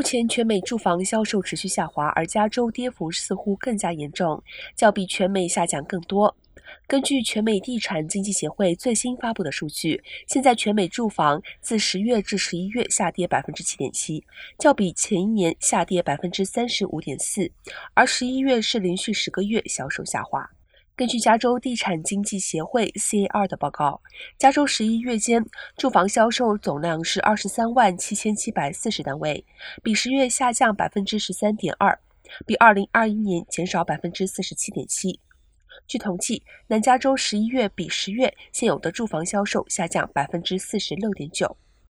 目前全美住房销售持续下滑，而加州跌幅似乎更加严重，较比全美下降更多。根据全美地产经济协会最新发布的数据，现在全美住房自十月至十一月下跌百分之七点七，较比前一年下跌百分之三十五点四，而十一月是连续十个月销售下滑。根据加州地产经济协会 （CAR） 的报告，加州十一月间住房销售总量是二十三万七千七百四十单位，比十月下降百分之十三点二，比二零二一年减少百分之四十七点七。据统计，南加州十一月比十月现有的住房销售下降百分之四十六点九。